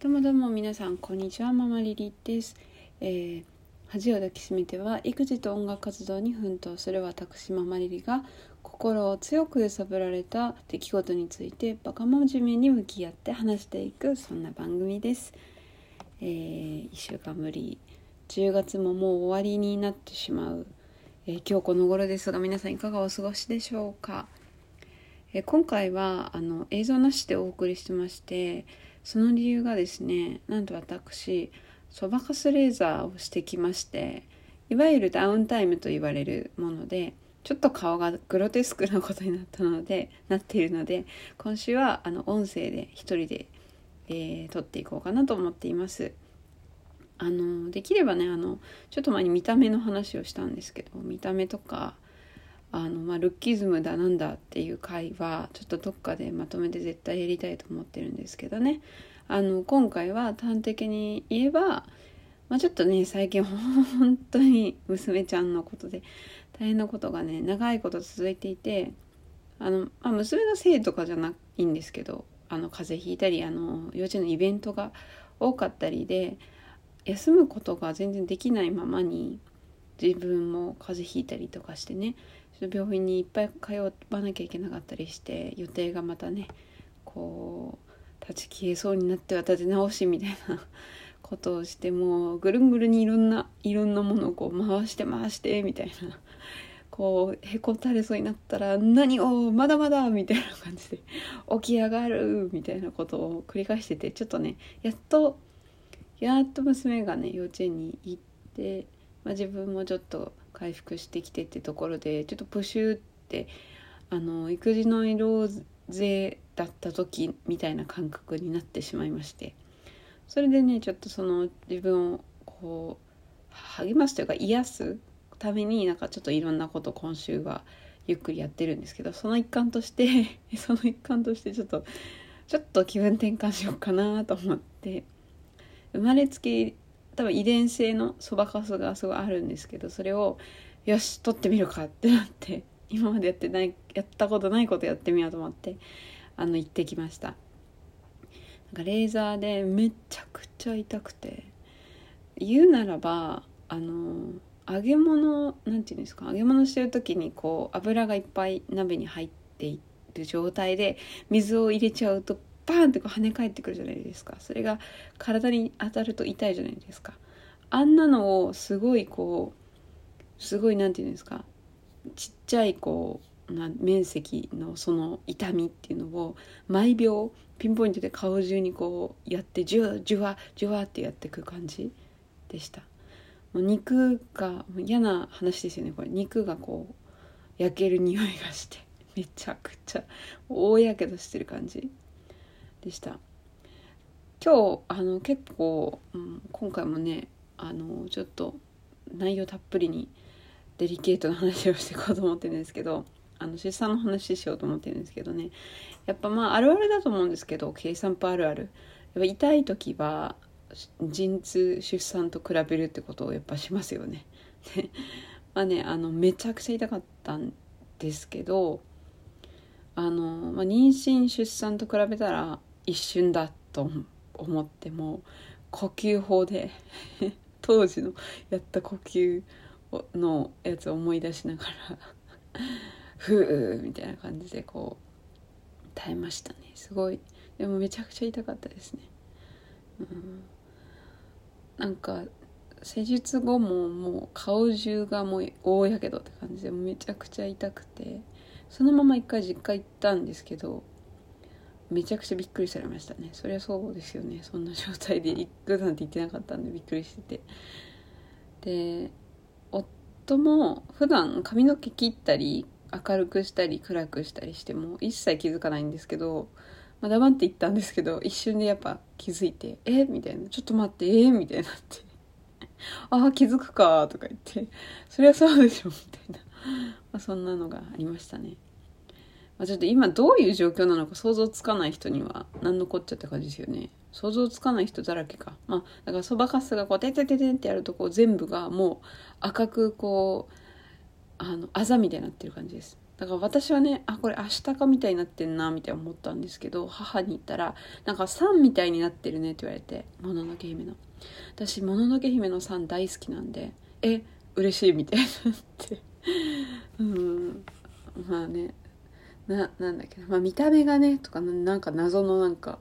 どうもどうも皆さんこんにちはママリリです、えー、恥を抱きしめては育児と音楽活動に奮闘する私ママリリが心を強く揺さぶられた出来事についてバカ真面目に向き合って話していくそんな番組です、えー、1週間ぶり10月ももう終わりになってしまう、えー、今日この頃ですが皆さんいかがお過ごしでしょうか、え今回はあの映像なしでお送りしてましてその理由がですねなんと私そばかすレーザーをしてきましていわゆるダウンタイムと言われるものでちょっと顔がグロテスクなことになったのでなっているので今週はあの音声で一人で、えー、撮っていこうかなと思っています。あのできればねあのちょっと前に見た目の話をしたんですけど見た目とかあの、まあ、ルッキズムだなんだっていう回はちょっとどっかでまとめて絶対やりたいと思ってるんですけどね。あの今回は端的に言えば、まあ、ちょっとね最近 本当に娘ちゃんのことで大変なことがね長いこと続いていてあの、まあ、娘のせいとかじゃないんですけどあの風邪ひいたりあの幼稚園のイベントが多かったりで休むことが全然できないままに自分も風邪ひいたりとかしてね病院にいっぱい通わなきゃいけなかったりして予定がまたねこう立ち消えそうになっては立て直しみたいなことをしてもうぐるんぐるにいろんないろんなものをこう回して回してみたいなこうへこたれそうになったら「何をまだまだ!」みたいな感じで起き上がるみたいなことを繰り返しててちょっとねやっとやっと娘がね幼稚園に行って、まあ、自分もちょっと回復してきてってところでちょっとプシューってあの育児の色勢だった時みたいな感覚になってしまいまして。それでねちょっとその自分をこう励ますというか癒すためになんかちょっといろんなこと今週はゆっくりやってるんですけどその一環として その一環としてちょっとちょっと気分転換しようかなと思って生まれつき多分遺伝性のそばかすがすごいあるんですけどそれをよし取ってみるかってなって 今までやってないやったことないことやってみようと思ってあの行ってきました。なんかレーザーでめちゃくちゃ痛くて。言うならばあの揚げ物なんていうんですか揚げ物してる時にこう油がいっぱい鍋に入っている状態で水を入れちゃうとバーンってこう跳ね返ってくるじゃないですか。それが体に当たると痛いじゃないですか。あんなのをすごいこうすごい何て言うんですか。ちっちゃいこうな面積のその痛みっていうのを毎秒ピンポイントで顔中にこうやってジュワジュワジュワってやってく感じでした。もう肉がもう嫌な話ですよね。これ。肉がこう焼ける匂いがしてめちゃくちゃ大やけどしてる感じ。でした。今日あの結構、うん、今回もねあのちょっと内容たっぷりにデリケートな話をしていこうと思ってるんですけどあの出産の話しようと思ってるんですけどね。やっぱまああるあるだと思うんですけど計算パあるある。やっぱ痛い時は陣痛出産と比べるってことをやっぱしますよね。でまあねあのめちゃくちゃ痛かったんですけどあの、まあ、妊娠出産と比べたら一瞬だと思っても呼吸法で 当時のやった呼吸のやつを思い出しながら ふうみたいな感じでこう耐えましたね。すごい。でもめちゃくちゃ痛かったですね。うん。なんか施術後ももう顔中がもう大やけどって感じでめちゃくちゃ痛くてそのまま一回実家行ったんですけどめちゃくちゃびっくりされましたね。そりゃそうですよね。そんな状態で行くなんて言ってなかったんでびっくりしてて。で夫も普段髪の毛切ったり明るくしたり暗くしたりしても一切気づかないんですけど、まあ、黙って言ったんですけど一瞬でやっぱ気づいて「え？みたいな「ちょっと待ってえ？みたいになって「ああ気づくか」とか言って「そりゃそうでしょ」みたいな、まあ、そんなのがありましたね。まあ、ちょっと今どういう状況なのか想像つかない人には何のこっちゃって感じですよね。想像つかない人だらけか。まあ、だからそばかすがこう、ててててってやるとこう全部がもう赤くこう、あの、あざみたいになってる感じです。だから私はねあこれ明日かみたいになってんなみたいな思ったんですけど母に言ったらなんか3みたいになってるねって言われてもののけ姫の私もののけ姫の3大好きなんでえ嬉しいみたいになってうんまあねななんだっけな、まあ、見た目がねとかなんか謎のなんか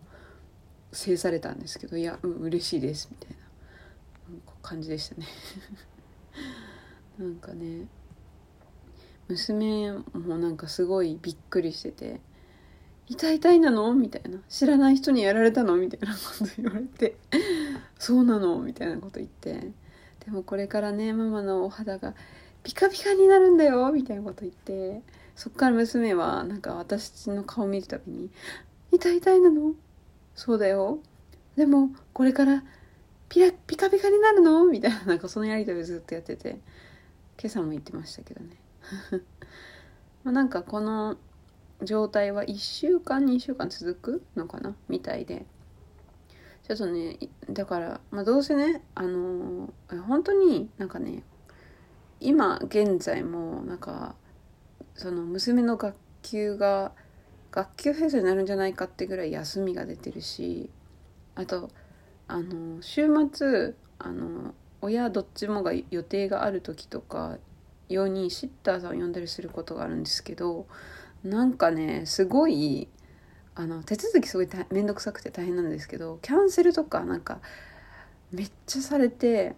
制されたんですけどいやうん嬉しいですみたいな感じでしたね なんかね娘もなんかすごいびっくりしてて「痛い痛いなの?」みたいな「知らない人にやられたの?」みたいなこと言われて「そうなの?」みたいなこと言ってでもこれからねママのお肌がピカピカになるんだよみたいなこと言ってそっから娘はなんか私の顔見るたびに「痛い痛いなの？そうだよ。でもこれからピラピカピカになるの?」みたいななんかそのやり取りずっとやってて今朝も言ってましたけどね。まあなんかこの状態は1週間2週間続くのかな？みたいで。ちょっとねだから、まあ、どうせねあのー、本当になんかね今現在もなんかその娘の学級が学級閉鎖になるんじゃないかってぐらい休みが出てるしあとあの週末あの親どっちもが予定がある時とか用にシッターさんを呼んだりすることがあるんですけどなんかねすごいあの手続きすごい面倒くさくて大変なんですけどキャンセルとかなんかめっちゃされて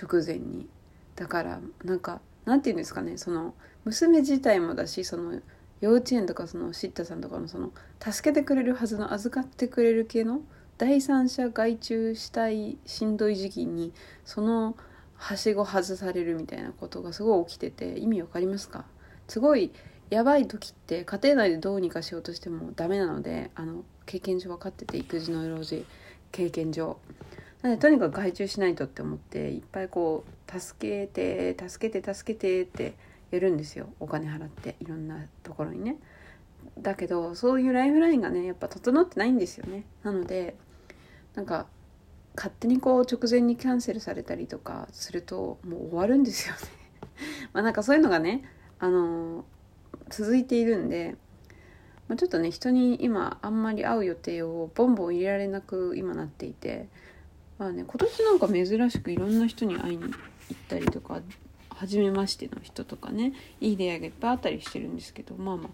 直前に。だからなんかなんて言うんですかねその娘自体もだしその幼稚園とかそのシッタさんとかのその助けてくれるはずの預かってくれる系の第三者外注したいしんどい時期にそのはしご外されるみたいなことがすごい起きてて意味わかりますかすごいやばい時って家庭内でどうにかしようとしてもダメなのであの経験上分かってて育児の老児経験上なのでとにかく外注しないとって思っていっぱいこう助けて助けて助けてってやるんですよ。お金払っていろんなところにね。だけどそういうライフラインがねやっぱ整ってないんですよね。なのでなんか勝手にこう直前にキャンセルされたりとかするともう終わるんですよね。まあなんかそういうのがねあの続いているんで、まあ、ちょっとね人に今あんまり会う予定をボンボン入れられなく今なっていてまあね今年なんか珍しくいろんな人に会いに行ったりとか初めましての人とかねいい出会いがいっぱいあったりしてるんですけどまあまあ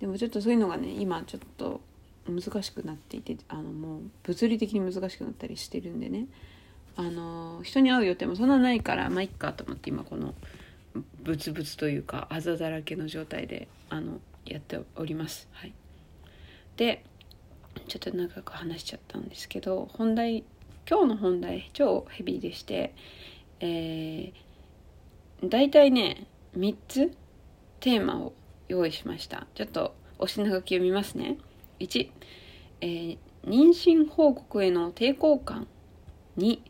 でもちょっとそういうのがね今ちょっと難しくなっていてあのもう物理的に難しくなったりしてるんでねあの人に会う予定もそんなないからまあいっかと思って今このブツブツというかあざだらけの状態であのやっております。はい、でちょっと長く話しちゃったんですけど本題今日の本題超ヘビーでして、えー、大体ね3つテーマを用意しました。ちょっとお品書き読みますね。1、えー、妊娠報告への抵抗感。2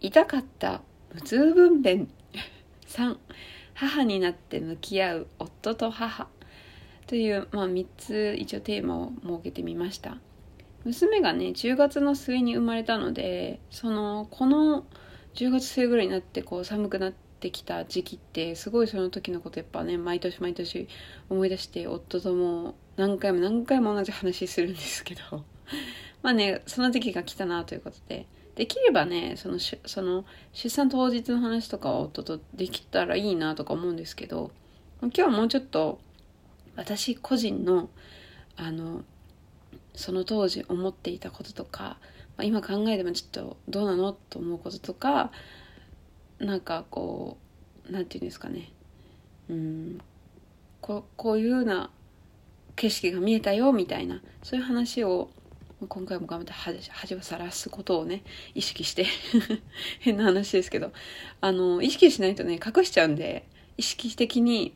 痛かった無痛分娩。3母になって向き合う夫と母。という、まあ、3つ一応テーマを設けてみました。娘がね10月の末に生まれたのでそのこの10月末ぐらいになってこう寒くなってきた時期ってすごいその時のことやっぱね毎年毎年思い出して夫とも何回も何回も同じ話するんですけど。まあねその時期が来たなということで。できればねそのその出産当日の話とかは夫とできたらいいなとか思うんですけど。今日はもうちょっと私個人のあのその当時思っていたこととか、まあ、今考えてもちょっとどうなのと思うこととかなんかこう何て言うんですかね。うん。ここういうような景色が見えたよみたいな。そういう話を今回も頑張って恥をさらすことをね意識して 変な話ですけど。あの意識しないとね隠しちゃうんで意識的に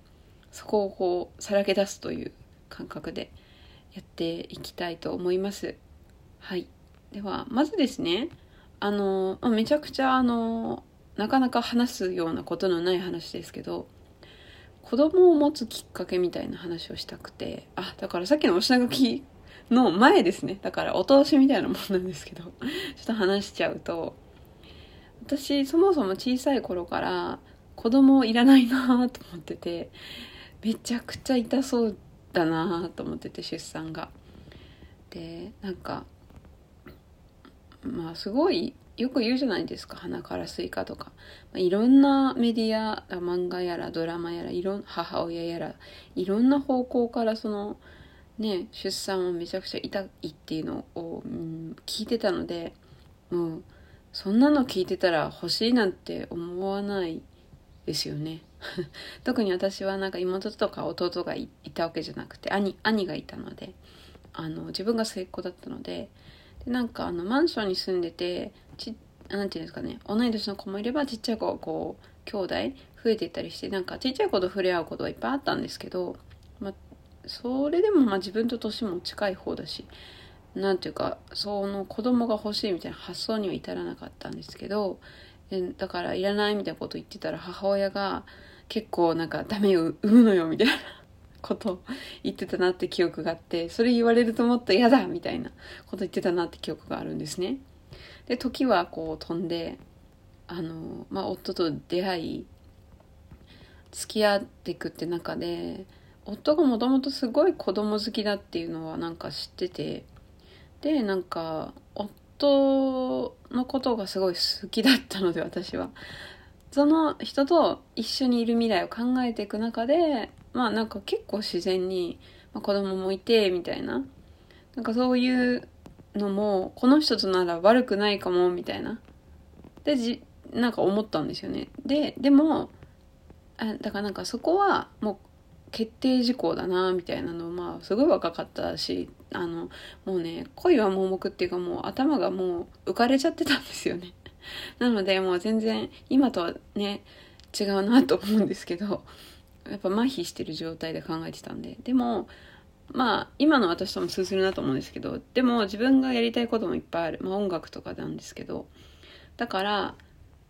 そこをこうさらけ出すという感覚でやっていきたいと思います。はい。ではまずですねあのめちゃくちゃあのなかなか話すようなことのない話ですけど子供を持つきっかけみたいな話をしたくてあだからさっきのお品書きの前ですね。だからお通しみたいなもんなんですけど、ちょっと話しちゃうと、私そもそも小さい頃から子供いらないなと思ってて、めちゃくちゃ痛そうだなと思ってて出産が。でなんかまあすごいよく言うじゃないですか鼻からスイカとか、まあ、いろんなメディア漫画やらドラマやらいろん母親やらいろんな方向からそのね出産をめちゃくちゃ痛いっていうのを、うん、聞いてたのでもうそんなの聞いてたら欲しいなんて思わないですよね。特に私はなんか妹とか弟がいたわけじゃなくて兄兄がいたのであの自分が末っ子だったのででなんかあのマンションに住んでてちなんていうんですかね。同い年の子もいればちっちゃい子がこう兄弟増えていったりしてなんかちっちゃい子と触れ合うことはいっぱいあったんですけど、ま、それでもまあ自分と年も近い方だしなんていうかその子供が欲しいみたいな発想には至らなかったんですけどだからいらないみたいなこと言ってたら母親が結構なんかダメよ産むのよみたいなこと言ってたなって記憶があってそれ言われるともっと嫌だみたいなこと言ってたなって記憶があるんですね。で時はこう飛んであの、まあ、夫と出会い付き合っていくって中で夫がもともとすごい子供好きだっていうのはなんか知っててでなんか夫のことがすごい好きだったので私は。その人と一緒にいる未来を考えていく中でまあなんか結構自然に、ま、子供もいてみたいな。なんかそういうのもこの人となら悪くないかもみたいな。でじなんか思ったんですよね。ででもあだからなんかそこはもう決定事項だなみたいなのまあすごい若かったしあのもうね恋は盲目っていうかもう頭がもう浮かれちゃってたんですよね。なのでもう全然今とはね違うなと思うんですけどやっぱ麻痺してる状態で考えてたんで。でもまあ今の私とも通ずるなと思うんですけどでも自分がやりたいこともいっぱいある、まあ、音楽とかなんですけど。だから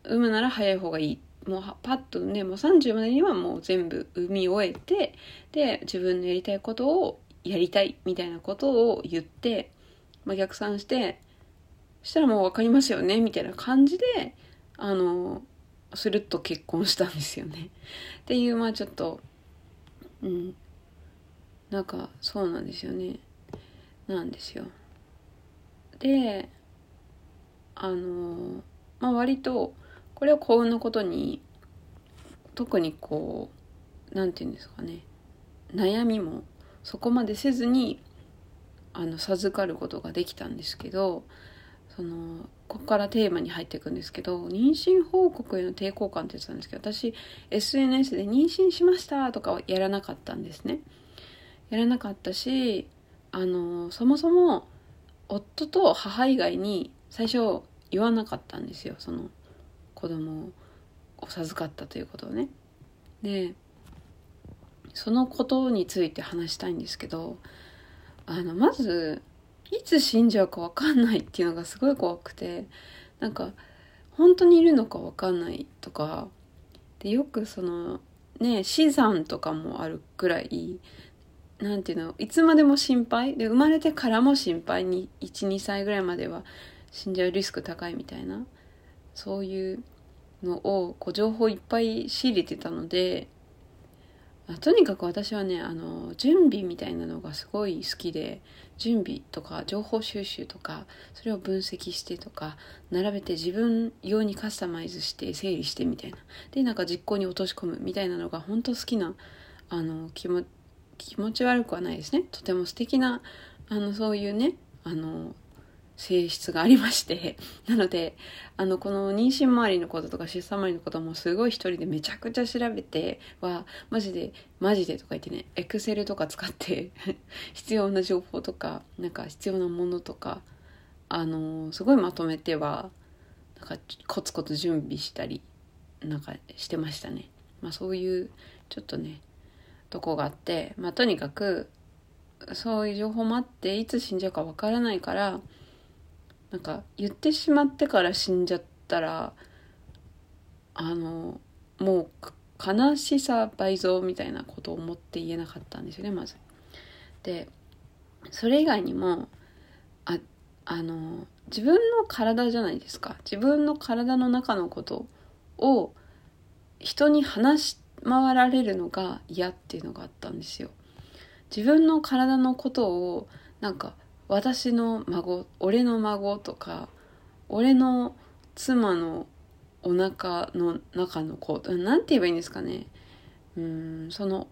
産むなら早い方がいい。もうパッとねもう30までにはもう全部産み終えてで自分のやりたいことをやりたいみたいなことを言って、まあ、逆算してしたらもう分かりますよねみたいな感じであのスルッと結婚したんですよね。っていうまあちょっとうん。なんかそうなんですよね。なんですよ。であのまあ割とこれを幸運のことに特にこう何て言うんですかね。悩みもそこまでせずにあの授かることができたんですけどそのここからテーマに入っていくんですけど妊娠報告への抵抗感って言ってたんですけど私 SNS で妊娠しましたとかはやらなかったんですね。やらなかったしあのそもそも夫と母以外に最初言わなかったんですよその子供を授かったということをね。でそのことについて話したいんですけどあのまずいつ死んじゃうか分かんないっていうのがすごい怖くてなんか本当にいるのか分かんないとかでよくそのね死産とかもあるくらい何ていうの？いつまでも心配？で生まれてからも心配？に12歳ぐらいまでは死んじゃうリスク高いみたいな？そういうのをこう情報いっぱい仕入れてたのでとにかく私はねあの準備みたいなのがすごい好きで準備とか情報収集とかそれを分析してとか並べて自分用にカスタマイズして整理してみたいな。でなんか実行に落とし込むみたいなのが本当好きなあの気も気持ち悪くはないですねとても素敵なあのそういうねあの性質がありまして、なので、あの、この妊娠周りのこととか出産周りのこともすごい一人でめちゃくちゃ調べては、マジで、マジでとか言ってね、エクセルとか使って 必要な情報とか、なんか必要なものとか、あの、すごいまとめては、なんかコツコツ準備したり、なんかしてましたね。まあそういう、ちょっとね、とこがあって、まあとにかく、そういう情報もあって、いつ死んじゃうかわからないから、なんか言ってしまってから死んじゃったらあのもう悲しさ倍増みたいなことを思って言えなかったんですよねまず。でそれ以外にもああの自分の体じゃないですか自分の体の中のことを人に話し回られるのが嫌っていうのがあったんですよ。自分の体のことをなんか私の孫俺の孫とか俺の妻のお腹の中の子なんて言えばいいんですかね。うんその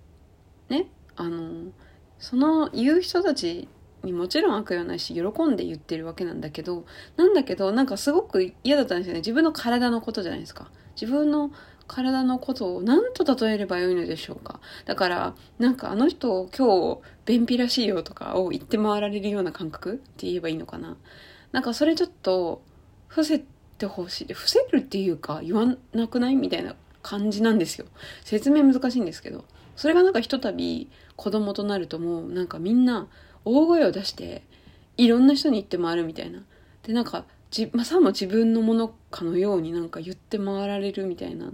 ねあのその言う人たちにもちろん悪意はないし喜んで言ってるわけなんだけどなんだけどなんかすごく嫌だったんですよね。自分の体のことじゃないですか。自分の体のことを何と例えればよいのでしょうか？だからなんかあの人今日便秘らしいよとかを言って回られるような感覚って言えばいいのかな？なんかそれちょっと伏せてほしい伏せるっていうか言わなくないみたいな感じなんですよ。説明難しいんですけど。それがなんかひとたび子供となるともうなんかみんな大声を出していろんな人に言って回るみたいな。でなんかじ、まあ、さも自分のものかのようになんか言って回られるみたいな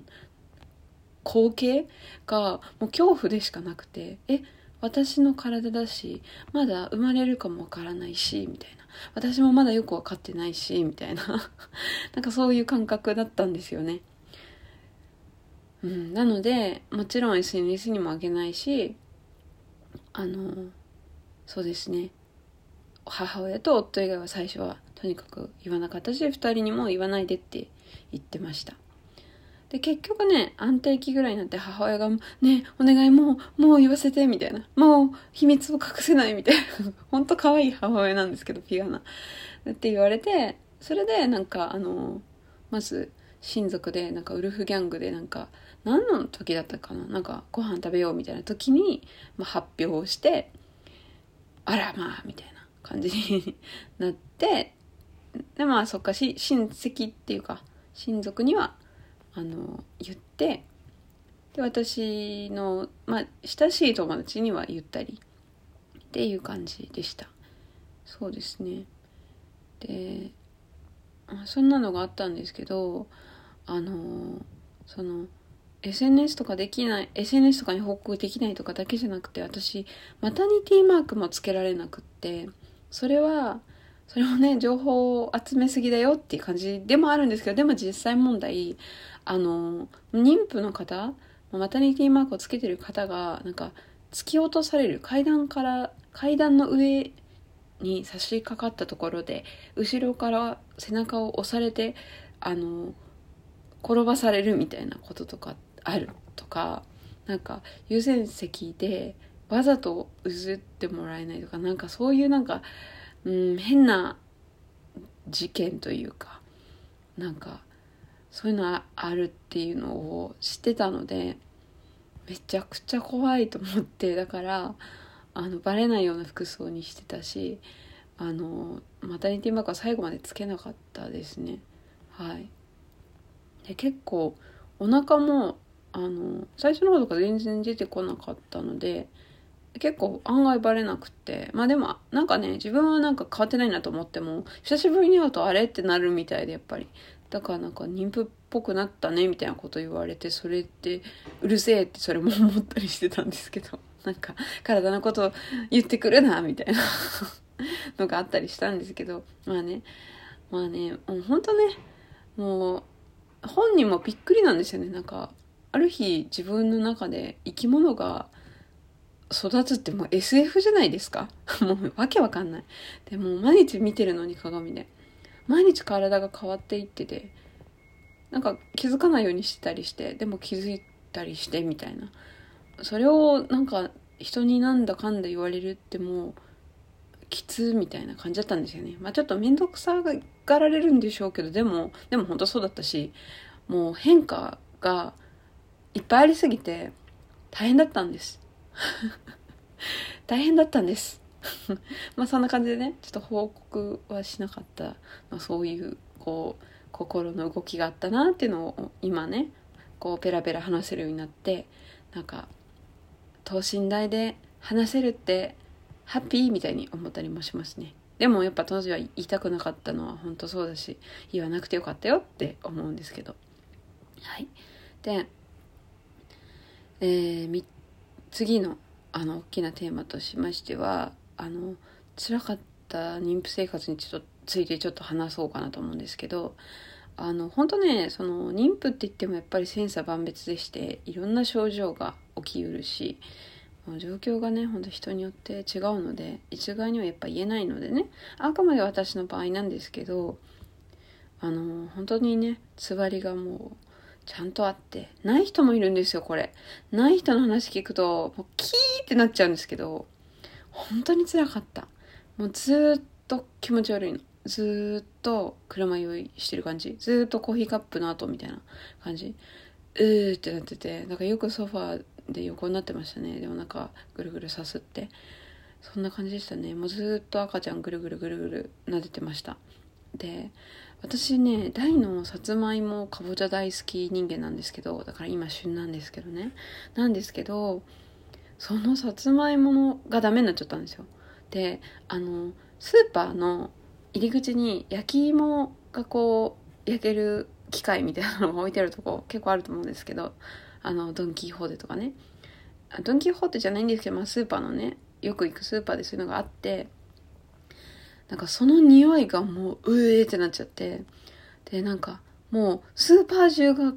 光景がもう恐怖でしかなくてえ私の体だしまだ生まれるかもわからないしみたいな。私もまだよく分かってないしみたいな。なんかそういう感覚だったんですよね。うん、なのでもちろん SNS にもあげないしあのそうですね。母親と夫以外は最初はとにかく言わなかったし2人にも言わないでって言ってました。で結局ね安定期ぐらいになって母親が「ねお願いもうもう言わせて」みたいな「もう秘密を隠せない」みたいな。ほんと可愛い母親なんですけどピアナって言われてそれでなんかあのまず親族でなんかウルフギャングでなんか何の時だったかな。なんかご飯食べようみたいな時に、まあ、発表をしてあらまあみたいな感じに なってでまあそっかし親戚っていうか親族にはあの言ってで私のまあ親しい友達には言ったりっていう感じでした。そうですね。でそんなのがあったんですけどあのその SNS とかできない SNS とかに報告できないとかだけじゃなくて私マタニティマークもつけられなくってそれはそれもね情報を集めすぎだよっていう感じでもあるんですけどでも実際問題あの妊婦の方マタニティマークをつけてる方がなんか突き落とされる階段から階段の上に差し掛かったところで後ろから背中を押されてあの転ばされるみたいなこととかあるとかなんか優先席でわざとうずってもらえないとかなんかそういうなんか、うん、変な事件というかなんかそういうのあるっていうのを知ってたのでめちゃくちゃ怖いと思ってだからあのバレないような服装にしてたしあのマタニティマークは最後までつけなかったですね。はい。で結構お腹もあの最初の方とか全然出てこなかったので結構案外バレなくてまあでもなんかね自分はなんか変わってないなと思っても久しぶりに会うとあれってなるみたいでやっぱり。だからなんか妊婦っぽくなったねみたいなこと言われてそれってうるせえってそれも思ったりしてたんですけど なんか体のこと言ってくるなみたいな のがあったりしたんですけどまあねまあねもうほんとねもう本人もびっくりなんですよねなんかある日自分の中で生き物が育つってもう SF じゃないですか もうわけわかんない。でも毎日見てるのに鏡で。毎日体が変わっていってて、なんか気づかないようにしてたりして、でも気づいたりしてみたいな。それをなんか人になんだかんだ言われるってもう、きつみたいな感じだったんですよね。まあちょっと面倒くさがられるんでしょうけど、でも、でも本当そうだったし、もう変化がいっぱいありすぎて大変だったんです。大変だったんです。まあそんな感じでね、ちょっと報告はしなかった、ま、そういうこう心の動きがあったなっていうのを今ね、こうペラペラ話せるようになって、なんか等身大で話せるってハッピーみたいに思ったりもしますね。でもやっぱ当時は言いたくなかったのは本当そうだし、言わなくてよかったよって思うんですけど。はい。で、えー、次のあの大きなテーマとしましてはあの辛かった妊婦生活にちょっとついてちょっと話そうかなと思うんですけどあの本当ねその妊婦って言ってもやっぱり千差万別でしていろんな症状が起きうるし状況がねほんと人によって違うので一概にはやっぱ言えないのでねあくまで私の場合なんですけどあの本当にねつわりがもうちゃんとあってない人もいるんですよこれ。ない人の話聞くともうキーってなっちゃうんですけど本当につらかった。もうずっと気持ち悪いの。ずっと車酔いしてる感じ。ずっとコーヒーカップの後みたいな感じ。うーってなっててなんかよくソファーで横になってましたね。でもなんかぐるぐるさすって。そんな感じでしたね。もうずっと赤ちゃんぐるぐるぐるぐる撫でてました。で私ね大のさつまいもかぼちゃ大好き人間なんですけどだから今旬なんですけどね。なんですけどそのさつまいもがダメになっちゃったんですよ。であのスーパーの入り口に焼き芋がこう焼ける機械みたいなのが置いてあるとこ結構あると思うんですけど あのドン・キホーテとかね。ドン・キホーテじゃないんですけど、まあ、スーパーのねよく行くスーパーでそういうのがあってなんかその匂いがもううえーってなっちゃってでなんかもうスーパー中が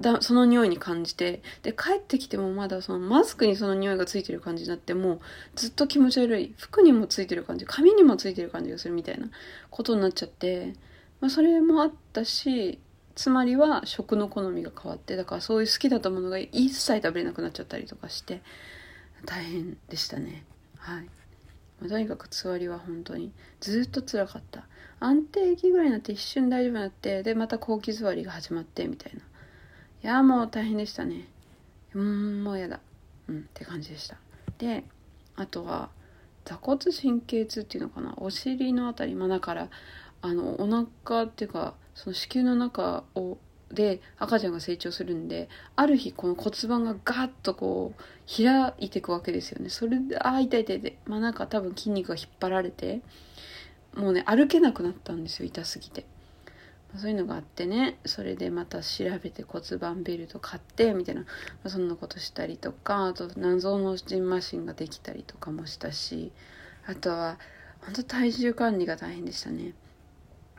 だその匂いに感じてで帰ってきてもまだそのマスクにその匂いがついてる感じになってもうずっと気持ち悪い服にもついてる感じ髪にもついてる感じがするみたいなことになっちゃって、まあ、それもあったしつまりは食の好みが変わってだからそういう好きだったものが一切食べれなくなっちゃったりとかして大変でしたね。はい、まあ、とにかくつわりは本当にずっと辛かった。安定期ぐらいになって一瞬大丈夫になってでまた後期座りが始まってみたいな。いやもう大変でしたね。うんもうやだ。うんって感じでした。であとは座骨神経痛っていうのかな。お尻のあたりまあだからあのお腹っていうかその子宮の中をで赤ちゃんが成長するんである日この骨盤がガッとこう開いていくわけですよね。それでああ痛い痛い痛い。まあなんか多分筋肉が引っ張られてもうね歩けなくなったんですよ痛すぎて。そういうのがあってねそれでまた調べて骨盤ベルト買ってみたいな、そんなことしたりとかあと謎のジンマシンができたりとかもしたしあとは本当体重管理が大変でしたね。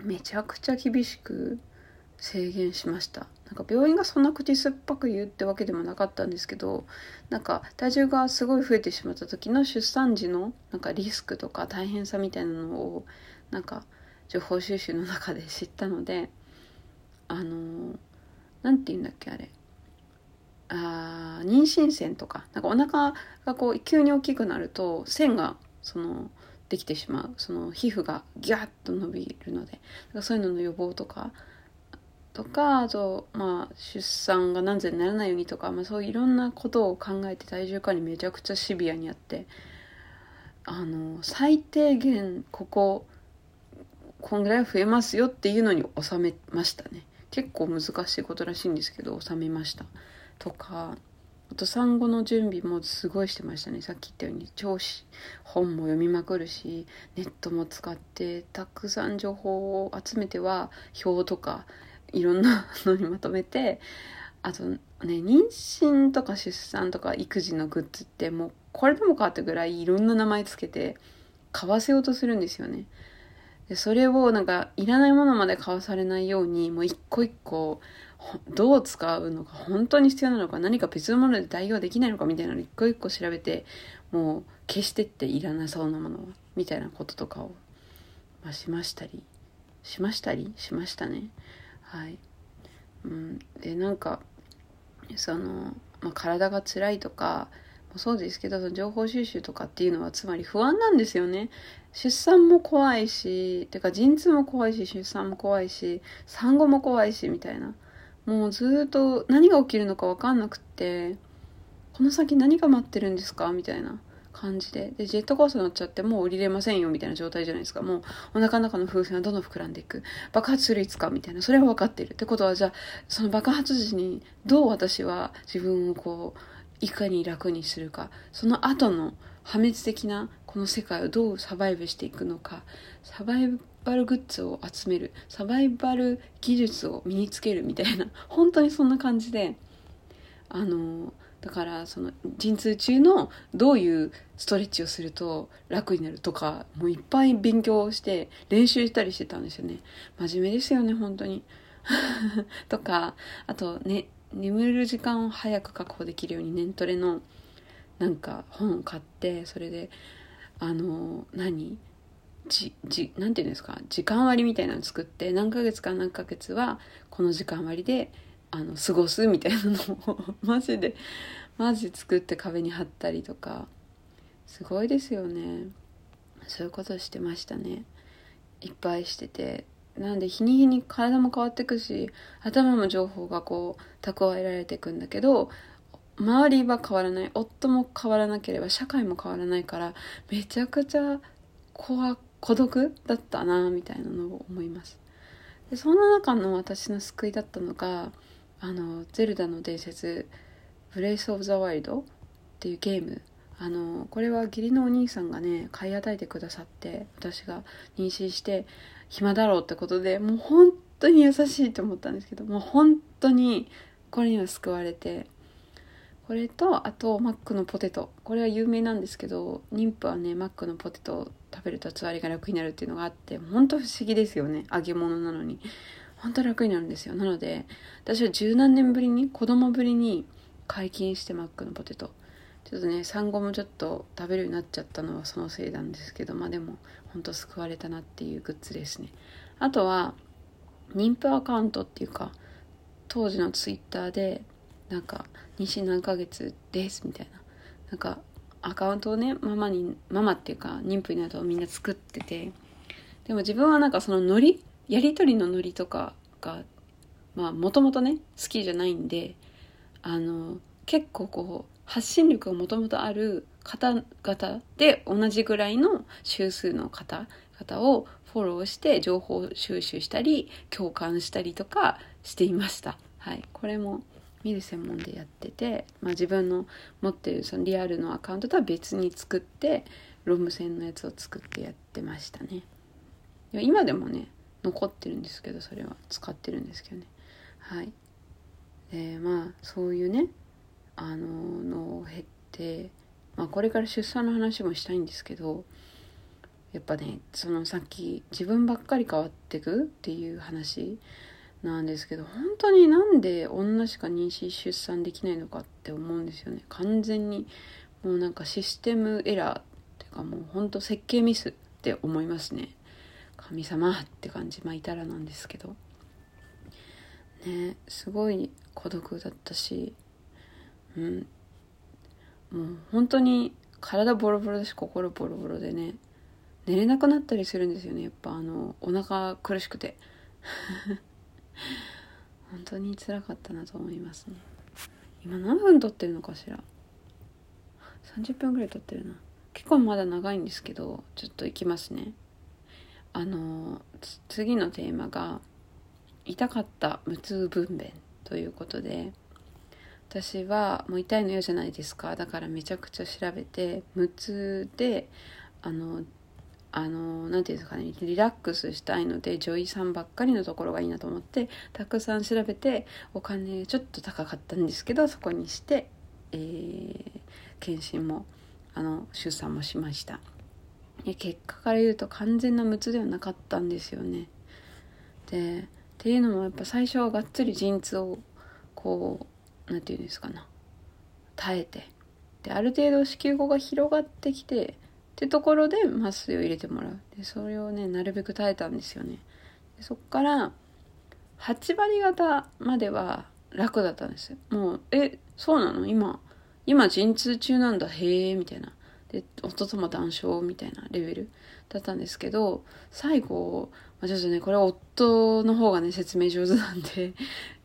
めちゃくちゃ厳しく制限しました。なんか病院がそんな口酸っぱく言うってわけでもなかったんですけどなんか体重がすごい増えてしまった時の出産時のなんかリスクとか大変さみたいなのをなんか情報収集の中で知ったのであの何て言うんだっけあれ。あ妊娠線とか。なんかお腹がこう急に大きくなると線がそのできてしまう。その皮膚がギャッと伸びるので。だかそういうのの予防とか。とかあとまあ出産が何故にならないようにとか、まあ、そういういろんなことを考えて体重管理めちゃくちゃシビアにやって。あの最低限こここんぐらい増えますよっていうのに収めましたね。結構難しいことらしいんですけど収めました。とかあと産後の準備もすごいしてましたね。さっき言ったように調子本も読みまくるしネットも使ってたくさん情報を集めては表とかいろんなのにまとめてあとね妊娠とか出産とか育児のグッズってもうこれでもかってぐらいいろんな名前つけて買わせようとするんですよね。でそれをなんかいらないものまで買わされないようにもう一個一個どう使うのか本当に必要なのか何か別のもので代用できないのかみたいなのを一個一個調べてもう消してっていらなそうなものみたいなこととかを、まあ、しましたりしましたりしましたね。はい、うん、でなんかその、まあ、体が辛いとかそうですけどその情報収集とかっていうのはつまり不安なんですよね。出産も怖いしてか陣痛も怖いし出産も怖いし産後も怖いしみたいな。もうずっと何が起きるのか分かんなくってこの先何が待ってるんですかみたいな。感じで。でジェットコースター乗っちゃってもう降りれませんよみたいな状態じゃないですか。もうお腹の中の風船はどんどん膨らんでいく。爆発するいつかみたいな。それは分かってる。ってことはじゃあその爆発時にどう私は自分をこういかに楽にするか。その後の破滅的なこの世界をどうサバイブしていくのか。サバイバルグッズを集める。サバイバル技術を身につけるみたいな。本当にそんな感じで。あのだからその陣痛中のどういうストレッチをすると楽になるとかもういっぱい勉強して練習したりしてたんですよね。真面目ですよね本当に。とかあとね眠る時間を早く確保できるように年トレのなんか本を買ってそれであの何？じじなんていうんですか？時間割みたいなの作って何ヶ月か何ヶ月はこの時間割であの過ごすみたいなのを マジでマジ作って壁に貼ったりとか。すごいですよね。そういうことしてましたね。いっぱいしてて。なんで日に日に体も変わっていくし頭も情報がこう蓄えられていくんだけど周りは変わらない。夫も変わらなければ社会も変わらないからめちゃくちゃ怖孤独だったなみたいなのを思います。でそんな中の私の救いだったのがあの「ゼルダの伝説ブレイス・オブ・ザ・ワイルド」っていうゲーム。あのこれは義理のお兄さんがね買い与えてくださって私が妊娠して暇だろうってことでもう本当に優しいと思ったんですけどもう本当にこれには救われてこれとあとマックのポテト。これは有名なんですけど妊婦はねマックのポテトを食べるとつわりが楽になるっていうのがあって本当不思議ですよね。揚げ物なのに。本当楽になるんですよ。なので私は十何年ぶりに子供ぶりに解禁してマックのポテト。ちょっとね産後もちょっと食べるようになっちゃったのはそのせいなんですけどまあでも本当救われたなっていうグッズですね。あとは妊婦アカウントっていうか当時のツイッターでなんか妊娠何ヶ月ですみたいな。なんかアカウントをねママにママっていうか妊婦になるとみんな作ってて。でも自分はなんかそのノリやり取りのノリとかがまあもともとね好きじゃないんであの結構こう発信力がもともとある方々で同じぐらいの周数の方々をフォローして情報収集したり共感したりとかしていました。はい、これも見る専門でやってて、まあ、自分の持ってるそのリアルのアカウントとは別に作ってロム線のやつを作ってやってましたね。今でもね残ってるんですけどそれは。使ってるんですけどね。はい。でまあそういうねあののを経て、まあ、これから出産の話もしたいんですけどやっぱねそのさっき自分ばっかり変わってくっていう話なんですけど本当になんで女しか妊娠出産できないのかって思うんですよね。完全にもうなんかシステムエラーっていうかもうほんと設計ミスって思いますね。神様って感じまあいたらなんですけど。ねすごい孤独だったしうん。もう本当に体ボロボロだし心ボロボロでね。寝れなくなったりするんですよねやっぱあのお腹苦しくて。本当につらかったなと思いますね。今何分撮ってるのかしら？30分ぐらい撮ってるな。結構まだ長いんですけどちょっといきますね。あの次のテーマが「痛かった無痛分娩」ということで。私はもう痛いの嫌じゃないですか。だからめちゃくちゃ調べて無痛であのあの何て言うんですかねリラックスしたいので女医さんばっかりのところがいいなと思ってたくさん調べてお金ちょっと高かったんですけどそこにして、えー、検診もあの出産もしました。結果から言うと完全な無痛ではなかったんですよね。でっていうのもやっぱ最初はがっつり陣痛をこう何て言うんですかな。耐えて。である程度子宮後が広がってきてってところで麻酔を入れてもらう。でそれをねなるべく耐えたんですよね。でそっから8割方までは楽だったんですよ。もうえそうなの？今今陣痛中なんだ。へえみたいな。で夫とも談笑みたいなレベル。だったんですけど最後、まあ、ちょっとねこれは夫の方がね説明上手なんで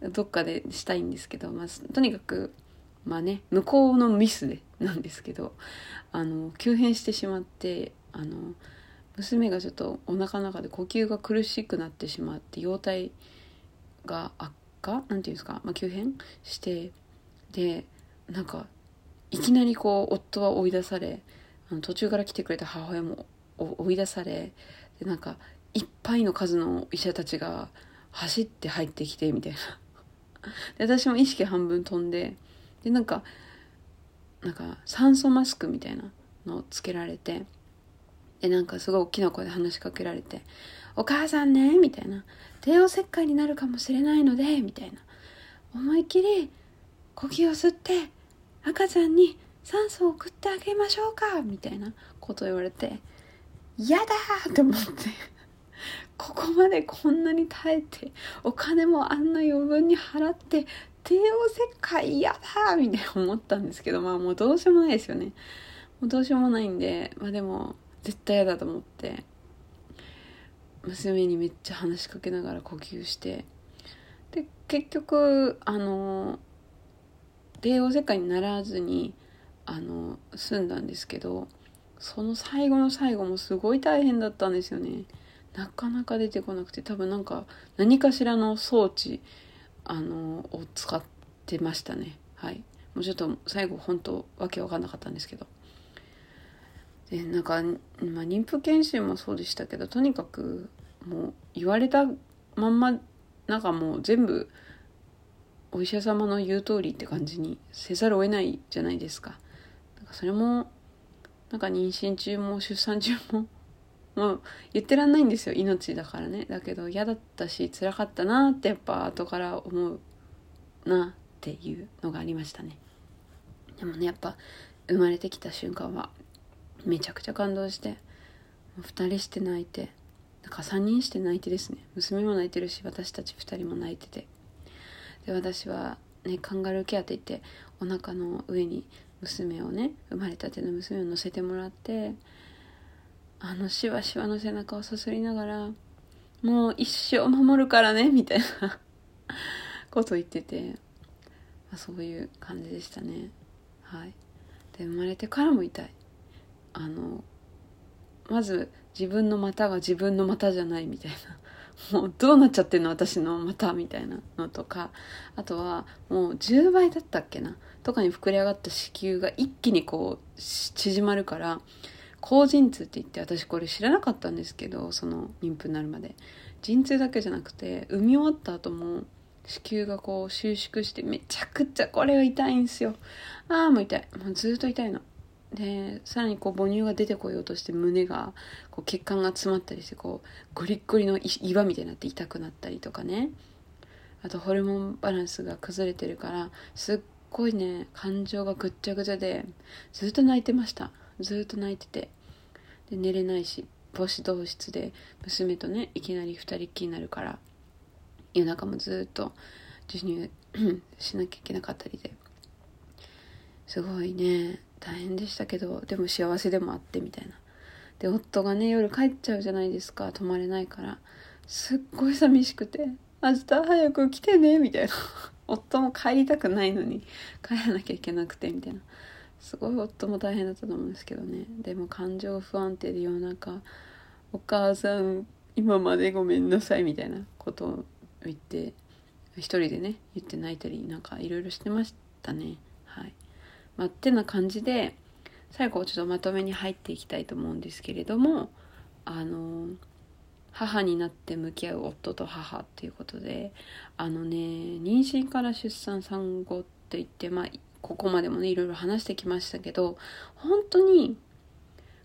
どっかでしたいんですけど、まあ、とにかくまあね向こうのミスでなんですけどあの急変してしまってあの娘がちょっとお腹の中で呼吸が苦しくなってしまって容体が悪化なんていうんですか、まあ、急変してでなんかいきなりこう夫は追い出されあの途中から来てくれた母親も追い出されでなんかいっぱいの数の医者たちが走って入ってきてみたいな。で私も意識半分飛んででなんかなんか酸素マスクみたいなのをつけられてでなんかすごい大きな声で話しかけられてお母さんねみたいな帝王切開になるかもしれないのでみたいな。思いっきり呼吸を吸って赤ちゃんに酸素を送ってあげましょうかみたいなこと言われて。嫌だって思って。ここまでこんなに耐えてお金もあんな余分に払って帝王切開嫌だみたいな思ったんですけどまあもうどうしようもないですよね。もうどうしようもないんでまあでも絶対嫌だと思って娘にめっちゃ話しかけながら呼吸してで結局あの帝王切開にならずにあの済んだんですけどその最後の最後もすごい大変だったんですよね。なかなか出てこなくて多分なんか何かしらの装置あのを使ってましたね。はい。もうちょっと最後本当わけわかんなかったんですけど。でなんか、まあ、妊婦検診もそうでしたけどとにかくもう言われたまんまなんかもう全部お医者様の言う通りって感じにせざるを得ないじゃないですか。なんかそれもなんか妊娠中も出産中も もう言ってらんないんですよ。命だからね。だけど嫌だったし辛かったなってやっぱ後から思うなっていうのがありましたね。でもねやっぱ生まれてきた瞬間はめちゃくちゃ感動して2人して泣いてなんか3人して泣いてですね。娘も泣いてるし私たち2人も泣いてて。で私はねカンガルーケアって言ってお腹の上に娘をね生まれたての娘を乗せてもらってあのしわしわの背中をさすりながらもう一生守るからねみたいな こと言ってて、まあ、そういう感じでしたね。はい。で生まれてからも痛い。あのまず自分の股が自分の股じゃないみたいな。もうどうなっちゃってんの私の股みたいなのとかあとはもう10倍だったっけなとかに膨れ上がった子宮が一気にこう縮まるから高陣痛って言って私これ知らなかったんですけどその妊婦になるまで。陣痛だけじゃなくて産み終わった後も子宮がこう収縮してめちゃくちゃこれは痛いんですよ。ああもう痛い。もうずっと痛いの。でさらにこう母乳が出てこようとして胸がこう血管が詰まったりしてこうゴリッゴリの岩みたいになって痛くなったりとかね。あとホルモンバランスが崩れてるからすっごいね感情がぐっちゃぐちゃでずっと泣いてました。ずっと泣いてて。で寝れないし母子同室で娘とねいきなり2人っきりになるから夜中もずっと授乳 しなきゃいけなかったりで。すごいね。大変でしたけどでも幸せでもあってみたいな。で夫がね夜帰っちゃうじゃないですか。泊まれないから。すっごい寂しくて明日早く来てねみたいな。夫も帰りたくないのに。帰らなきゃいけなくてみたいな。すごい夫も大変だったと思うんですけどね。でも感情不安定で夜中「お母さん今までごめんなさい」みたいな。ことを言って。一人でね言って泣いたりなんかいろいろしてましたね。まあってな感じで最後ちょっとまとめに入っていきたいと思うんですけれどもあの母になって向き合う夫と母っていうことであのね妊娠から出産産後って言ってまあここまでもねいろいろ話してきましたけど本当に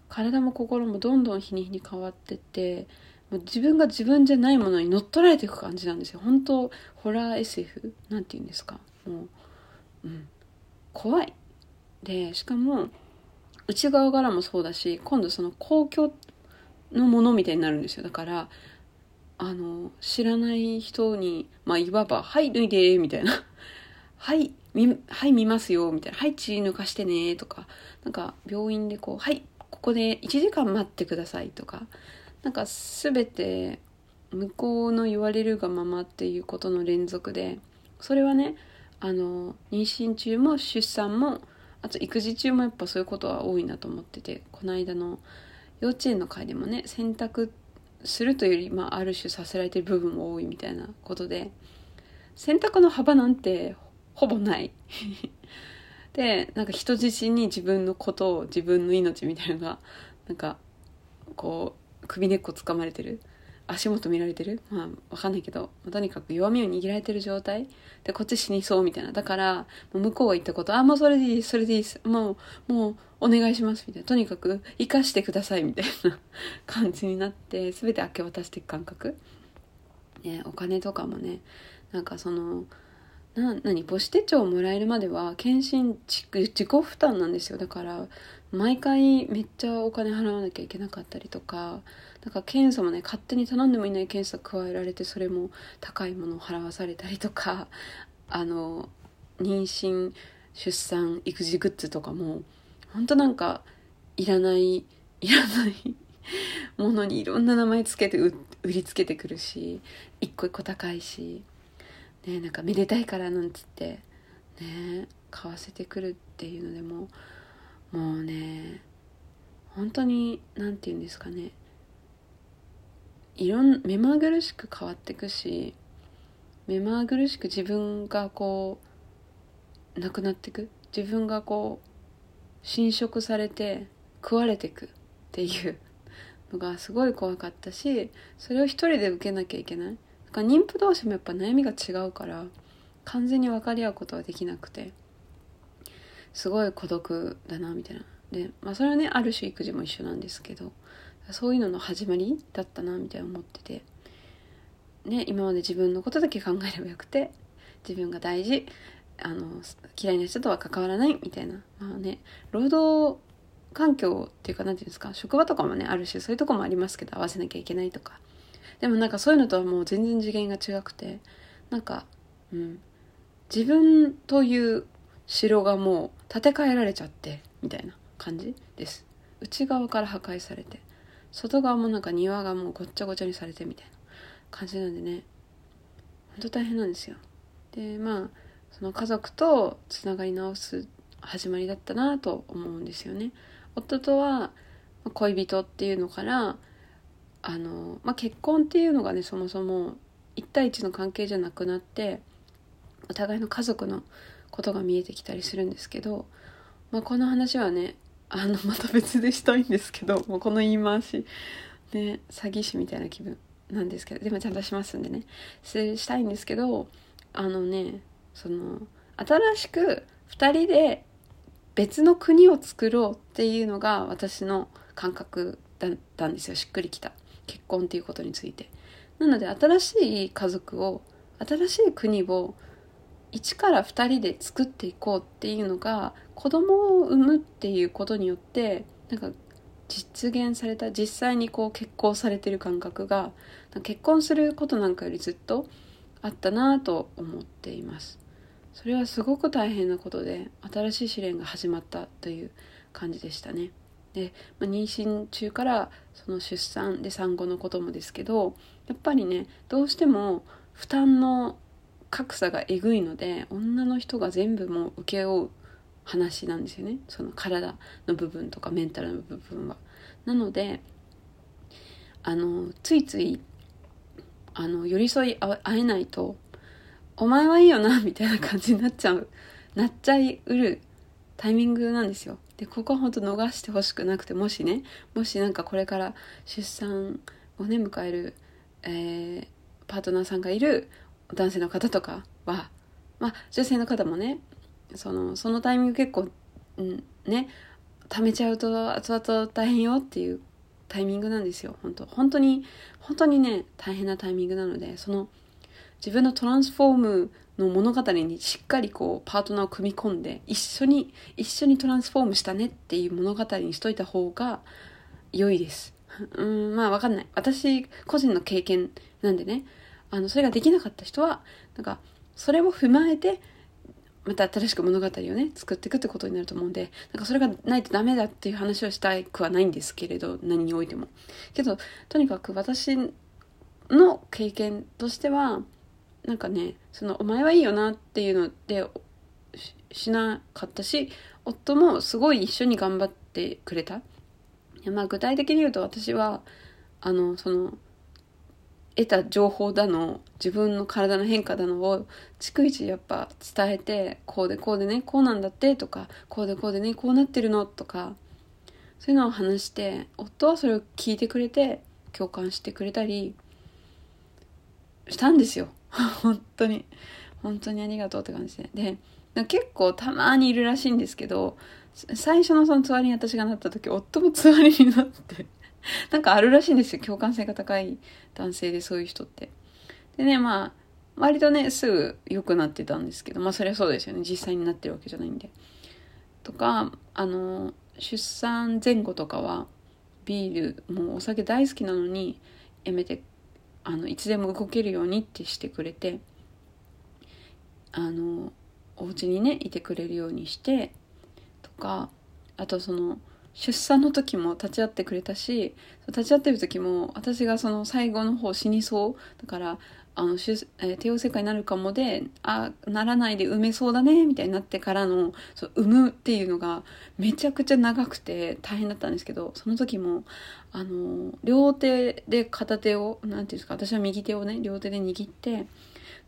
体も心もどんどん日に日に変わってって自分が自分じゃないものに乗っ取られていく感じなんですよ。本当ホラー SF なんて言うんですか。もううん。怖い。でしかも内側からもそうだし今度その公共のものみたいになるんですよだからあの知らない人にまあいわば「はい脱いで」みたいな「はいみ、はい、見ますよ、みたいな。はい、血抜かしてね、とか。なんか、病院でこう、はい、ここで1時間待ってください、とか。なんか、すべて、向こうの言われるがままっていうことの連続で、それはね、あの、妊娠中も出産も、あと育児中もやっぱそういうことは多いなと思ってて、この間の幼稚園の会でもね、選択するというより、まあ、ある種させられてる部分も多いみたいなことで、選択の幅なんてほぼない。で、なんか人自身に自分のことを、自分の命みたいなのが、なんか、こう、首根っこ掴まれてる。足元見られてる？まあわかんないけど、ま、とにかく弱みを握られてる状態？でこっち死にそうみたいな。だから向こうが言ったことあもうそれでいいですそれでいいですもうもうお願いしますみたいな。とにかく生かしてくださいみたいな 感じになって全て明け渡していく感覚、ね、お金とかもねなんかそのな何母子手帳をもらえるまでは検診自己負担なんですよ。だから毎回めっちゃお金払わなきゃいけなかったりとかだか検査もね勝手に頼んでもいない検査加えられてそれも高いものを払わされたりとか あの妊娠出産育児グッズとかも本当なんかいらない いらないものにいろんな名前つけて売りつけてくるし一個一個高いしねなんかめでたいからなんつってね買わせてくるっていうのでももうね本当に何て言うんですかね。いろん目まぐるしく変わっていくし目まぐるしく自分がこうなくなっていく。自分がこう侵食されて食われていくっていう。のがすごい怖かったしそれを一人で受けなきゃいけない。だから妊婦同士もやっぱ悩みが違うから完全に分かり合うことはできなくて。すごい孤独だなみたいな。でまあそれはねある種育児も一緒なんですけどそういうのの始まりだったなみたいな思ってて。ね今まで自分のことだけ考えればよくて自分が大事あの嫌いな人とは関わらないみたいな。まあね労働環境っていうか何て言うんですか職場とかもねあるしそういうとこもありますけど合わせなきゃいけないとか。でもなんかそういうのとはもう全然次元が違くてなんかうん自分という城がもう建て替えられちゃってみたいな感じです。内側から破壊されて外側もなんか庭がもうごっちゃごちゃにされてみたいな感じなんでね。ほんと大変なんですよ。でまあその家族とつながり直す始まりだったなと思うんですよね。夫とは恋人っていうのからあの、まあ、結婚っていうのがねそもそも1対1の関係じゃなくなってお互いの家族のことが見えてきたりするんですけど、まあ、この話はねあのまた別でしたいんですけど もうこの言い回しね詐欺師みたいな気分なんですけどでもちゃんとしますんでねしたいんですけどあのねその新しく2人で別の国を作ろうっていうのが私の感覚だったんですよ。しっくりきた。結婚っていうことについて。なので新しい家族を新しい国を1から2人で作っていこうっていうのが子供を産むっていうことによってなんか実現された実際にこう結婚されてる感覚が結婚することなんかよりずっとあったなと思っています。それはすごく大変なことで新しい試練が始まったという感じでしたね。で、まあ、妊娠中からその出産で産後のこともですけどやっぱりねどうしても負担の格差がえぐいので女の人が全部もう請け負う話なんですよねその体の部分とかメンタルの部分は。なのであのついついあの寄り添い合えないと「お前はいいよな」みたいな感じになっちゃうなっちゃいうるタイミングなんですよ。でここは本当逃してほしくなくてもしねもしなんかこれから出産をね迎える、えー、パートナーさんがいる男性の方とかはまあ女性の方もねそのそのタイミング結構、うん、ね貯めちゃうと後々大変よっていうタイミングなんですよ本当本当に本当にね大変なタイミングなのでその自分のトランスフォームの物語にしっかりこうパートナーを組み込んで一緒に一緒にトランスフォームしたねっていう物語にしといた方が良いです。うん、まあわかんない。私個人の経験なんでね、あの、それができなかった人は、なんか、それを踏まえて、また新しく物語をね、作っていくってことになると思うんで、なんかそれがないとダメだっていう話をしたくはないんですけれど、何においても。けど、とにかく私の経験としては、なんかねそのお前はいいよなっていうのでしなかったし夫もすごい一緒に頑張ってくれたまあ具体的に言うと私はあのその得た情報だの自分の体の変化だのを逐一やっぱ伝えてこうでこうでねこうなんだってとかこうでこうでねこうなってるのとかそういうのを話して夫はそれを聞いてくれて共感してくれたりしたんですよ。本当に。本当にありがとうって感じで。で結構たまにいるらしいんですけど最初のそのつわりに私がなった時夫もつわりになって なんかあるらしいんですよ。共感性が高い男性でそういう人って。でねまあ割とねすぐ良くなってたんですけどまあそりゃそうですよね。実際になってるわけじゃないんで。とかあの出産前後とかはビールもうお酒大好きなのにやめてあのいつでも動けるようにってしてくれてあのお家にねいてくれるようにしてとかあとその出産の時も立ち会ってくれたし立ち会ってる時も私がその最後の方死にそうだからあの、えー、帝王切開になるかもで、あ、ならないで産めそうだね、みたいになってからの、そう、産むっていうのがめちゃくちゃ長くて大変だったんですけど、その時も、あの、両手で片手を、なんていうんですか、私は右手をね、両手で握って、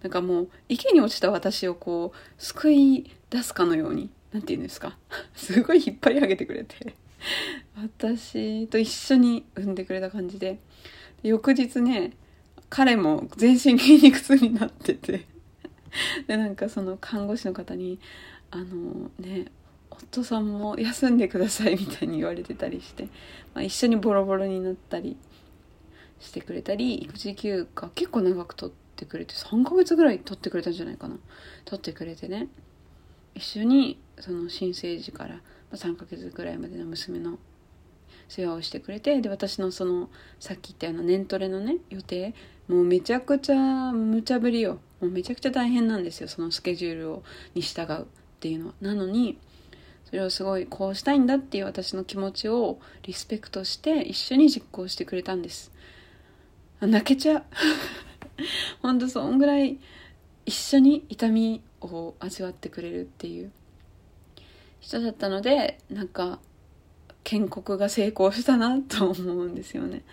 なんかもう、池に落ちた私をこう、救い出すかのように、なんて言うんですか、すごい引っ張り上げてくれて、私と一緒に産んでくれた感じで、翌日ね、彼も全身筋肉痛になってて。でなんかその看護師の方に「あのね夫さんも休んでください」みたいに言われてたりして、まあ、一緒にボロボロになったりしてくれたり育児休暇結構長く取ってくれて3ヶ月ぐらい取ってくれたんじゃないかな。取ってくれてね。一緒にその新生児から3ヶ月ぐらいまでの娘の世話をしてくれてで私のそのさっき言ったような年トレのね予定もうめちゃくちゃ無茶ぶりよ。もうめちゃくちゃ大変なんですよ。そのスケジュールをに従うっていうのは。なのにそれをすごいこうしたいんだっていう私の気持ちをリスペクトして一緒に実行してくれたんです。泣けちゃう。ほんとそんぐらい一緒に痛みを味わってくれるっていう。人だったのでなんか建国が成功したなと思うんですよね。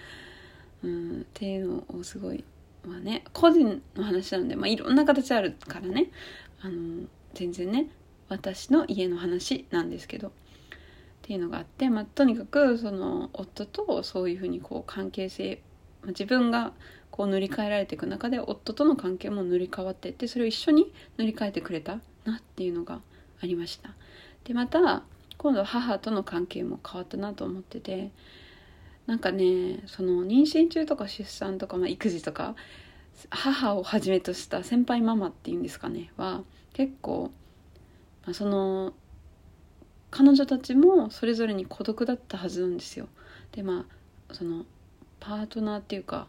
うん、っていうのをすごいまあね個人の話なんで、まあ、いろんな形あるからねあの全然ね私の家の話なんですけどっていうのがあって、まあ、とにかくその夫とそういうふうにこう関係性、ま、自分がこう塗り替えられていく中で夫との関係も塗り替わっていってそれを一緒に塗り替えてくれたなっていうのがありました。でまた今度母との関係も変わったなと思っててなんかねその妊娠中とか出産とか、まあ、育児とか母をはじめとした先輩ママっていうんですかねは結構、まあ、その彼女たちもそれぞれに孤独だったはずなんですよ。でまあそのパートナーっていうか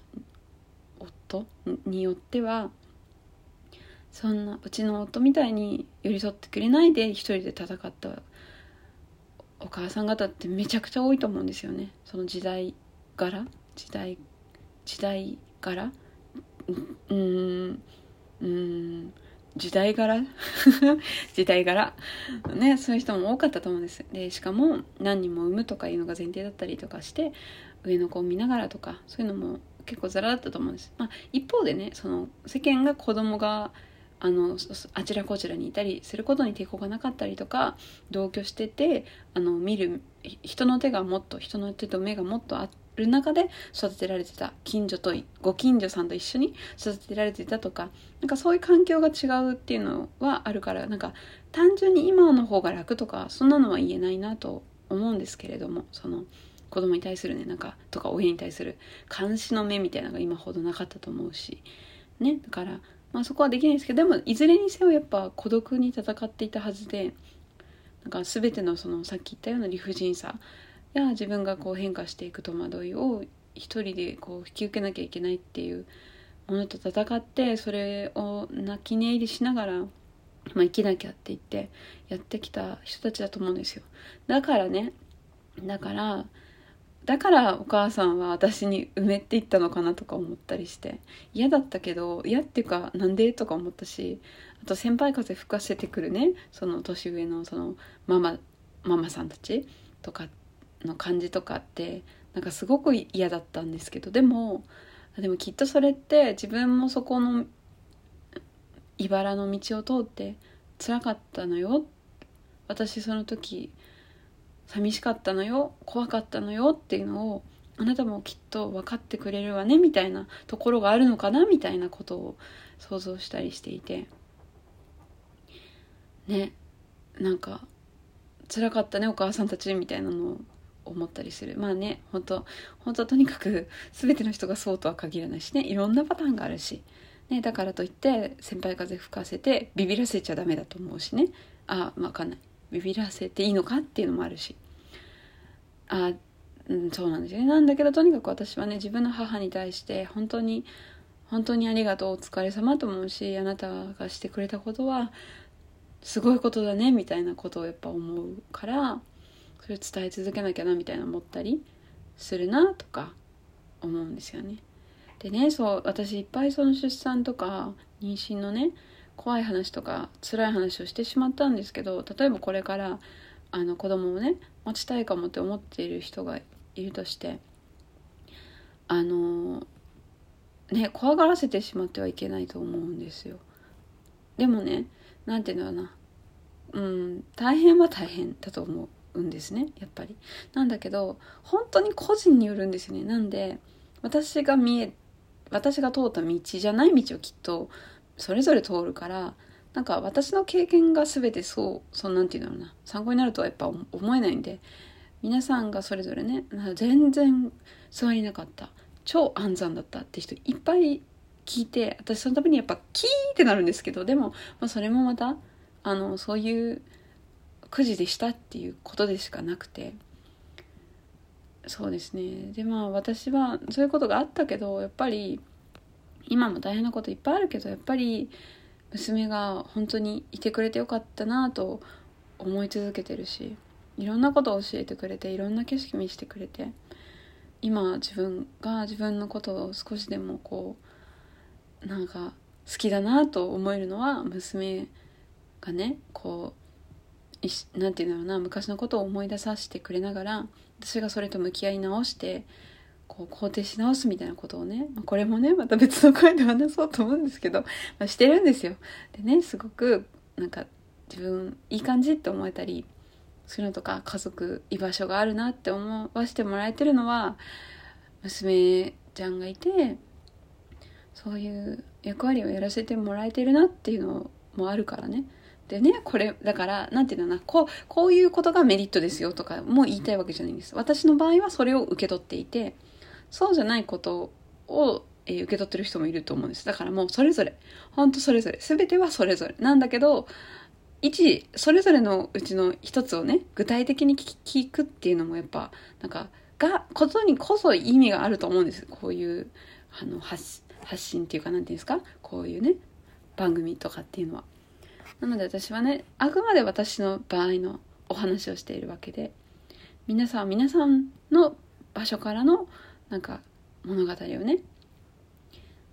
夫によってはそんなうちの夫みたいに寄り添ってくれないで一人で戦ったお母さん方ってめちゃくちゃ多いと思うんですよね。その時代柄？時代時代柄？うんうん時代柄？時代柄？ねそういう人も多かったと思うんです。でしかも何人も産むとかいうのが前提だったりとかして上の子を見ながらとかそういうのも結構ザラだったと思うんです、まあ、一方でねその世間が子供があのあちらこちらにいたりすることに抵抗がなかったりとか同居しててあの見る人の手がもっと人の手と目がもっとある中で育てられてた近所とご近所さんと一緒に育てられてたとかなんかそういう環境が違うっていうのはあるからなんか単純に今の方が楽とかそんなのは言えないなと思うんですけれどもその子供に対するねなんかとか親に対する監視の目みたいなのが今ほどなかったと思うしねだからまあ、そこはできないですけどでもいずれにせよやっぱ孤独に戦っていたはずでなんか全てのそのさっき言ったような理不尽さや自分がこう変化していく戸惑いを一人でこう引き受けなきゃいけないっていうものと戦ってそれを泣き寝入りしながら、まあ、生きなきゃって言ってやってきた人たちだと思うんですよ。だからねだからだからお母さんは私に埋めて言ったのかなとか思ったりして嫌だったけど嫌っていうかなんでとか思ったしあと先輩風吹かせてくるね。その年上のそのママママさんたちとかの感じとかってなんかすごく嫌だったんですけどでもでもきっとそれって自分もそこの茨の道を通って辛かったのよ。私その時寂しかったのよ怖かったのよっていうのをあなたもきっと分かってくれるわねみたいなところがあるのかなみたいなことを想像したりしていて。ねなんか辛かったねお母さんたちみたいなのを思ったりする。まあね本当本当とにかく全ての人がそうとは限らないしねいろんなパターンがあるし、ね、だからといって先輩風吹かせてビビらせちゃダメだと思うしね。あ分かんない。ビビらせていいのかっていうのもあるしあうん、そうなんですよねなんだけどとにかく私はね自分の母に対して本当に本当にありがとうお疲れ様と思うしあなたがしてくれたことはすごいことだねみたいなことをやっぱ思うからそれを伝え続けなきゃなみたいな思ったりするなとか思うんですよね。でねそう私いっぱいその出産とか妊娠のね怖い話とか辛い話をしてしまったんですけど例えばこれからあの子供をね持ちたいかもって思っている人がいるとしてあのね怖がらせてしまってはいけないと思うんですよ。でもね何て言うんだろうなうん大変は大変だと思うんですねやっぱり。なんだけど本当に個人によるんですよね。なんで私が見え私が通った道じゃない道をきっとそれぞれ通るからなんか私の経験が全てそうそんなんて言うんだろうな。参考になるとはやっぱ思えないんで皆さんがそれぞれね全然座りなかった超安産だったって人いっぱい聞いて私そのためにやっぱキーってなるんですけどでも、まあ、それもまたあのそういうくじでしたっていうことでしかなくてそうですね。でまあ私はそういうことがあったけどやっぱり今も大変なこといっぱいあるけどやっぱり娘が本当にいてくれてよかったなと思い続けてるしいろんなことを教えてくれていろんな景色見せてくれて今自分が自分のことを少しでもこうなんか好きだなと思えるのは娘がねこう何て言うんだろうな昔のことを思い出させてくれながら私がそれと向き合い直してこう肯定し直すみたいなことをねまこれもねまた別の声で話そうと思うんですけど、まあ、してるんですよ。でねすごくなんか自分いい感じって思えたりそういうのとか家族居場所があるなって思わせてもらえてるのは娘ちゃんがいてそういう役割をやらせてもらえてるなっていうのもあるからね。でね、これ、だから、なんていうのかな、こう、こういうことがメリットですよとかも言いたいわけじゃないんです。私の場合はそれを受け取っていて、そうじゃないことを、えー、受け取ってる人もいると思うんです。だからもうそれぞれ、ほんとそれぞれ、全てはそれぞれ。なんだけど、一それぞれのうちの一つをね具体的に聞くっていうのもやっぱなんかがことにこそ意味があると思うんですこういうあの発発信っていうか何て言うんですか？こういうね番組とかっていうのは。なので私はねあくまで私の場合のお話をしているわけで皆さん皆さんの場所からのなんか物語をね。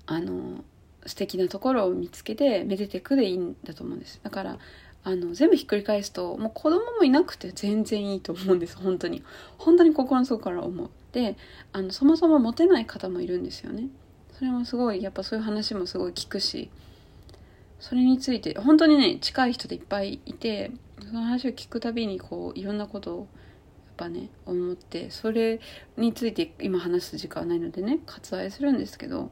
あの素敵なところを見つけてめでてくでいいんだと思うんです。だからあの全部ひっくり返すともう子供もいなくて全然いいと思うんです。本当に。本当に心の底から思う。であのそもそもモテない方もいるんですよね。それもすごいやっぱそういう話もすごい聞くし。それについて本当にね近い人でいっぱいいてその話を聞くたびにこういろんなことをぱね思ってそれについて今話す時間はないのでね割愛するんですけど。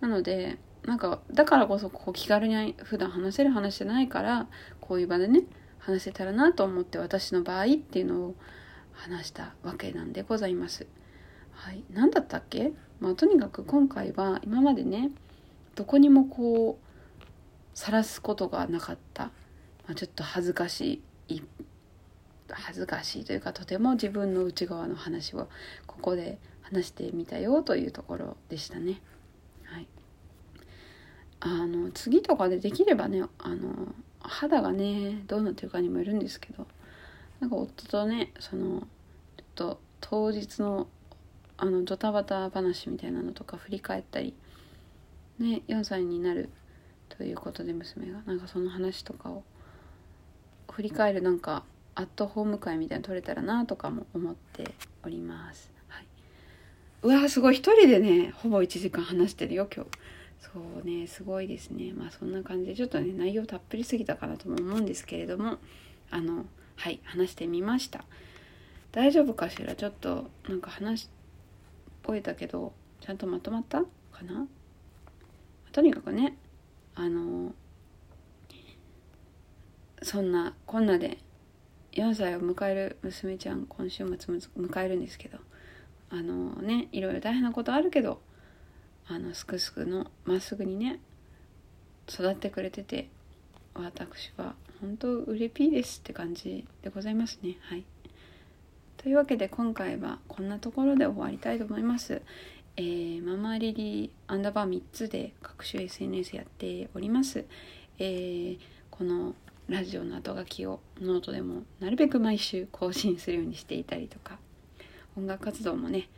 なのでなんかだからこそこう気軽に普段話せる話じゃないからこういう場でね話せたらなと思って私の場合っていうのを話したわけなんでございます。はい、何だったっけ、まあ、とにかく今回は今までねどこにもこう晒すことがなかった、まあ、ちょっと恥ずかしい恥ずかしいというかとても自分の内側の話をここで話してみたよというところでしたね。はいあの次とかでできればねあの肌がねどうなってるかにもよるんですけどなんか夫とねそのちょっと当日のあのドタバタ話みたいなのとか振り返ったりね4歳になるということで娘がなんかその話とかを振り返るなんかアットホーム会みたいなの撮れたらなとかも思っております。はい、うわーすごい。一人でねほぼ1時間話してるよ今日。そうねすごいですね。まあそんな感じでちょっとね内容たっぷりすぎたかなとも思うんですけれどもあのはい話してみました。大丈夫かしら？ちょっとなんか話終えたけどちゃんとまとまったかな？とにかくねあのそんなこんなで4歳を迎える娘ちゃん今週末迎えるんですけどあのねいろいろ大変なことあるけどあのすくすくのまっすぐにね育ってくれてて私は本当うれぴーですって感じでございますね。はい。というわけで今回はこんなところで終わりたいと思います。えー、ママリリーアンダーバー3つで各種 SNS やっております、えー、このラジオの後書きをノートでもなるべく毎週更新するようにしていたりとか音楽活動もね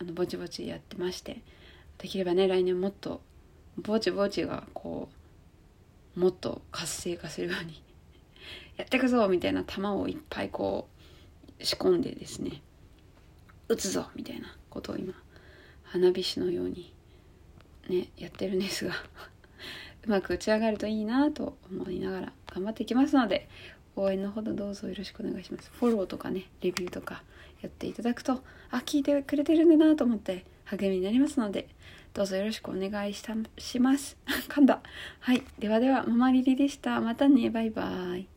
あのぼちぼちやってましてできればね来年もっとぼちぼちがこうもっと活性化するように やってくぞみたいな球をいっぱいこう仕込んでですね打つぞみたいなことを今花火師のようにねやってるんですが うまく打ち上がるといいなと思いながら頑張っていきますので応援のほどどうぞよろしくお願いします。フォローとかねレビューとかやっていただくとあ聞いてくれてるんだなと思って励みになりますのでどうぞよろしくお願いしたします。噛んだ。はい。ではではママリリでした。またね。バイバイ。